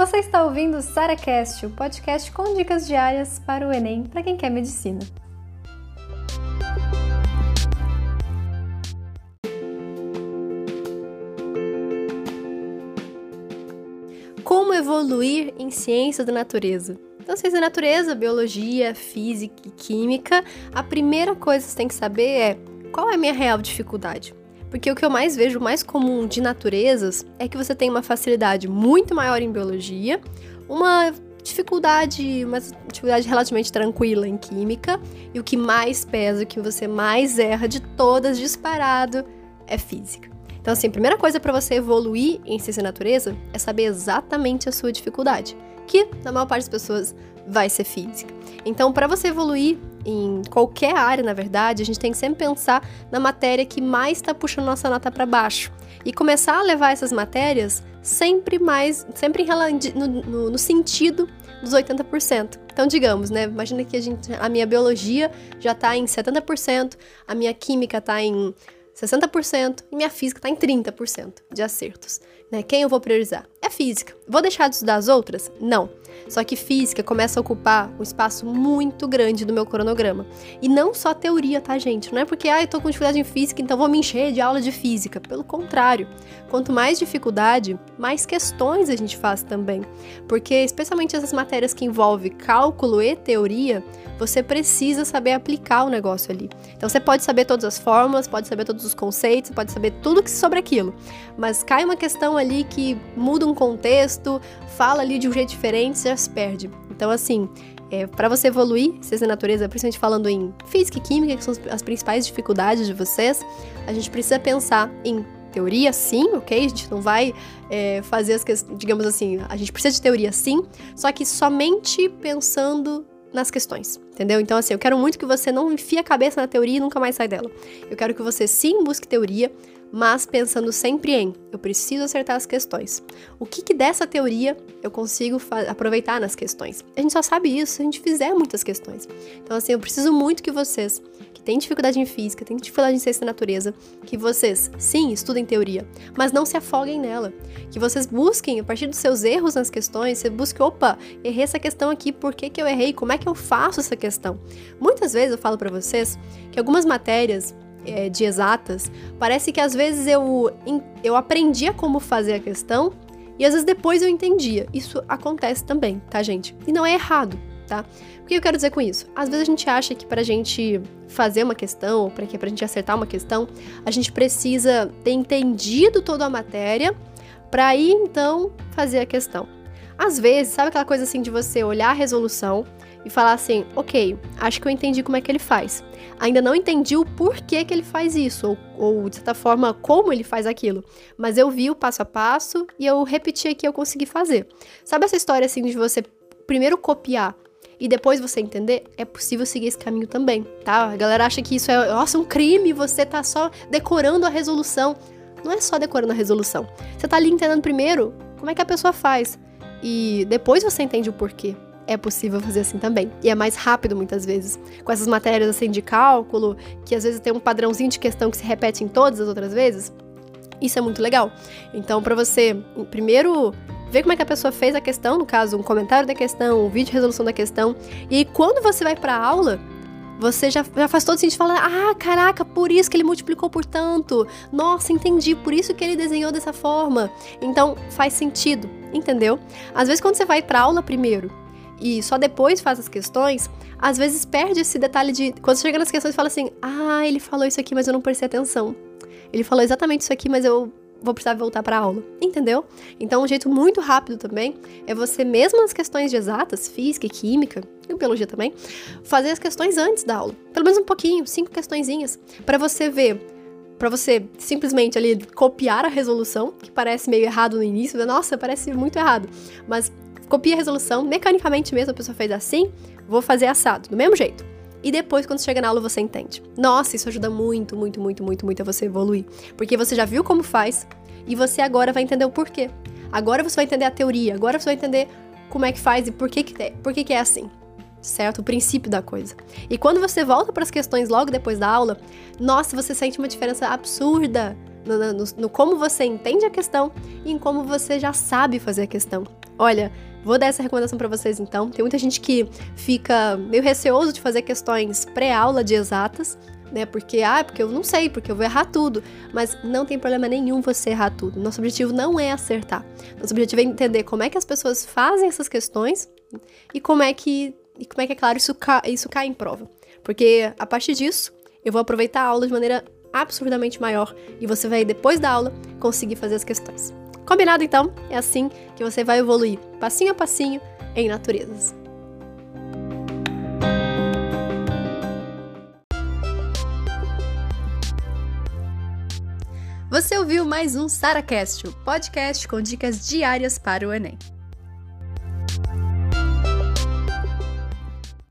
Você está ouvindo o SaraCast, o podcast com dicas diárias para o Enem para quem quer medicina. Como evoluir em ciências da natureza? Então, ciência da natureza, biologia, física e química, a primeira coisa que você tem que saber é qual é a minha real dificuldade. Porque o que eu mais vejo mais comum de naturezas é que você tem uma facilidade muito maior em biologia, uma dificuldade, uma dificuldade relativamente tranquila em química, e o que mais pesa, o que você mais erra de todas disparado é física. Então, assim, a primeira coisa para você evoluir em ciência e natureza é saber exatamente a sua dificuldade, que na maior parte das pessoas vai ser física. Então, para você evoluir em qualquer área, na verdade, a gente tem que sempre pensar na matéria que mais está puxando nossa nota para baixo e começar a levar essas matérias sempre mais, sempre no, no, no sentido dos 80%. Então, digamos, né? Imagina que a, gente, a minha biologia já está em 70%, a minha química está em 60% e minha física está em 30% de acertos. Né? Quem eu vou priorizar? É física. Vou deixar de estudar as outras? Não. Só que física começa a ocupar um espaço muito grande no meu cronograma. E não só teoria, tá, gente? Não é porque, ah, eu tô com dificuldade em física, então vou me encher de aula de física. Pelo contrário, quanto mais dificuldade, mais questões a gente faz também. Porque, especialmente essas matérias que envolvem cálculo e teoria, você precisa saber aplicar o negócio ali. Então, você pode saber todas as fórmulas, pode saber todos os conceitos, pode saber tudo sobre aquilo. Mas cai uma questão ali que muda um contexto, fala ali de um jeito diferente, você já se perde. Então, assim, é, para você evoluir, ciência da natureza, principalmente falando em física e química, que são as principais dificuldades de vocês, a gente precisa pensar em teoria, sim, ok? A gente não vai é, fazer as questões, digamos assim, a gente precisa de teoria, sim, só que somente pensando nas questões, entendeu? Então, assim, eu quero muito que você não enfie a cabeça na teoria e nunca mais sai dela. Eu quero que você sim busque teoria, mas pensando sempre em eu preciso acertar as questões. O que, que dessa teoria eu consigo aproveitar nas questões? A gente só sabe isso se a gente fizer muitas questões. Então, assim, eu preciso muito que vocês que têm dificuldade em física, têm dificuldade em ciência da natureza, que vocês, sim, estudem teoria, mas não se afoguem nela. Que vocês busquem, a partir dos seus erros nas questões, você busque, opa, errei essa questão aqui, por que, que eu errei? Como é que eu faço essa questão? Muitas vezes eu falo para vocês que algumas matérias é, de exatas, parece que às vezes eu, eu aprendia como fazer a questão e às vezes depois eu entendia. Isso acontece também, tá, gente? E não é errado, tá? O que eu quero dizer com isso? Às vezes a gente acha que pra gente fazer uma questão, ou pra, que, pra gente acertar uma questão, a gente precisa ter entendido toda a matéria para aí então fazer a questão. Às vezes, sabe aquela coisa assim de você olhar a resolução e falar assim: ok, acho que eu entendi como é que ele faz. Ainda não entendi o porquê que ele faz isso, ou, ou de certa forma como ele faz aquilo. Mas eu vi o passo a passo e eu repeti aqui eu consegui fazer. Sabe essa história assim de você primeiro copiar e depois você entender, é possível seguir esse caminho também, tá? A galera acha que isso é, nossa, um crime, você tá só decorando a resolução. Não é só decorando a resolução. Você tá ali entendendo primeiro como é que a pessoa faz. E depois você entende o porquê é possível fazer assim também. E é mais rápido muitas vezes. Com essas matérias assim de cálculo, que às vezes tem um padrãozinho de questão que se repete em todas as outras vezes, isso é muito legal. Então, para você, primeiro, ver como é que a pessoa fez a questão, no caso, um comentário da questão, um vídeo de resolução da questão, e quando você vai para aula, você já, já faz todo sentido falar: ah, caraca, por isso que ele multiplicou por tanto. Nossa, entendi, por isso que ele desenhou dessa forma. Então, faz sentido, entendeu? Às vezes, quando você vai para aula primeiro e só depois faz as questões, às vezes perde esse detalhe de. Quando chega nas questões, fala assim: ah, ele falou isso aqui, mas eu não prestei atenção. Ele falou exatamente isso aqui, mas eu vou precisar voltar para aula. Entendeu? Então, um jeito muito rápido também é você, mesmo nas questões de exatas, física e química, e biologia também, fazer as questões antes da aula. Pelo menos um pouquinho, cinco questõezinhas, para você ver para você simplesmente ali copiar a resolução, que parece meio errado no início, né? nossa, parece muito errado, mas copia a resolução, mecanicamente mesmo a pessoa fez assim, vou fazer assado, do mesmo jeito. E depois, quando chega na aula, você entende. Nossa, isso ajuda muito, muito, muito, muito, muito a você evoluir. Porque você já viu como faz e você agora vai entender o porquê. Agora você vai entender a teoria, agora você vai entender como é que faz e por que, que, é, por que, que é assim. Certo? O princípio da coisa. E quando você volta para as questões logo depois da aula, nossa, você sente uma diferença absurda no, no, no, como você entende a questão e em como você já sabe fazer a questão Olha, vou dar essa recomendação para vocês então. Tem muita gente que fica meio receoso de fazer questões pré-aula de exatas, né? Porque, ah, porque eu não sei, porque eu vou errar tudo. Mas não tem problema nenhum você errar tudo. Nosso objetivo não é acertar. Nosso objetivo é entender como é que as pessoas fazem essas questões e como é que, e como é que é claro, isso, isso cai em prova. Porque a partir disso, eu vou aproveitar a aula de maneira absurdamente maior e você vai, depois da aula, conseguir fazer as questões. Combinado então? É assim que você vai evoluir, passinho a passinho, em naturezas. Você ouviu mais um SaraCast, o podcast com dicas diárias para o Enem.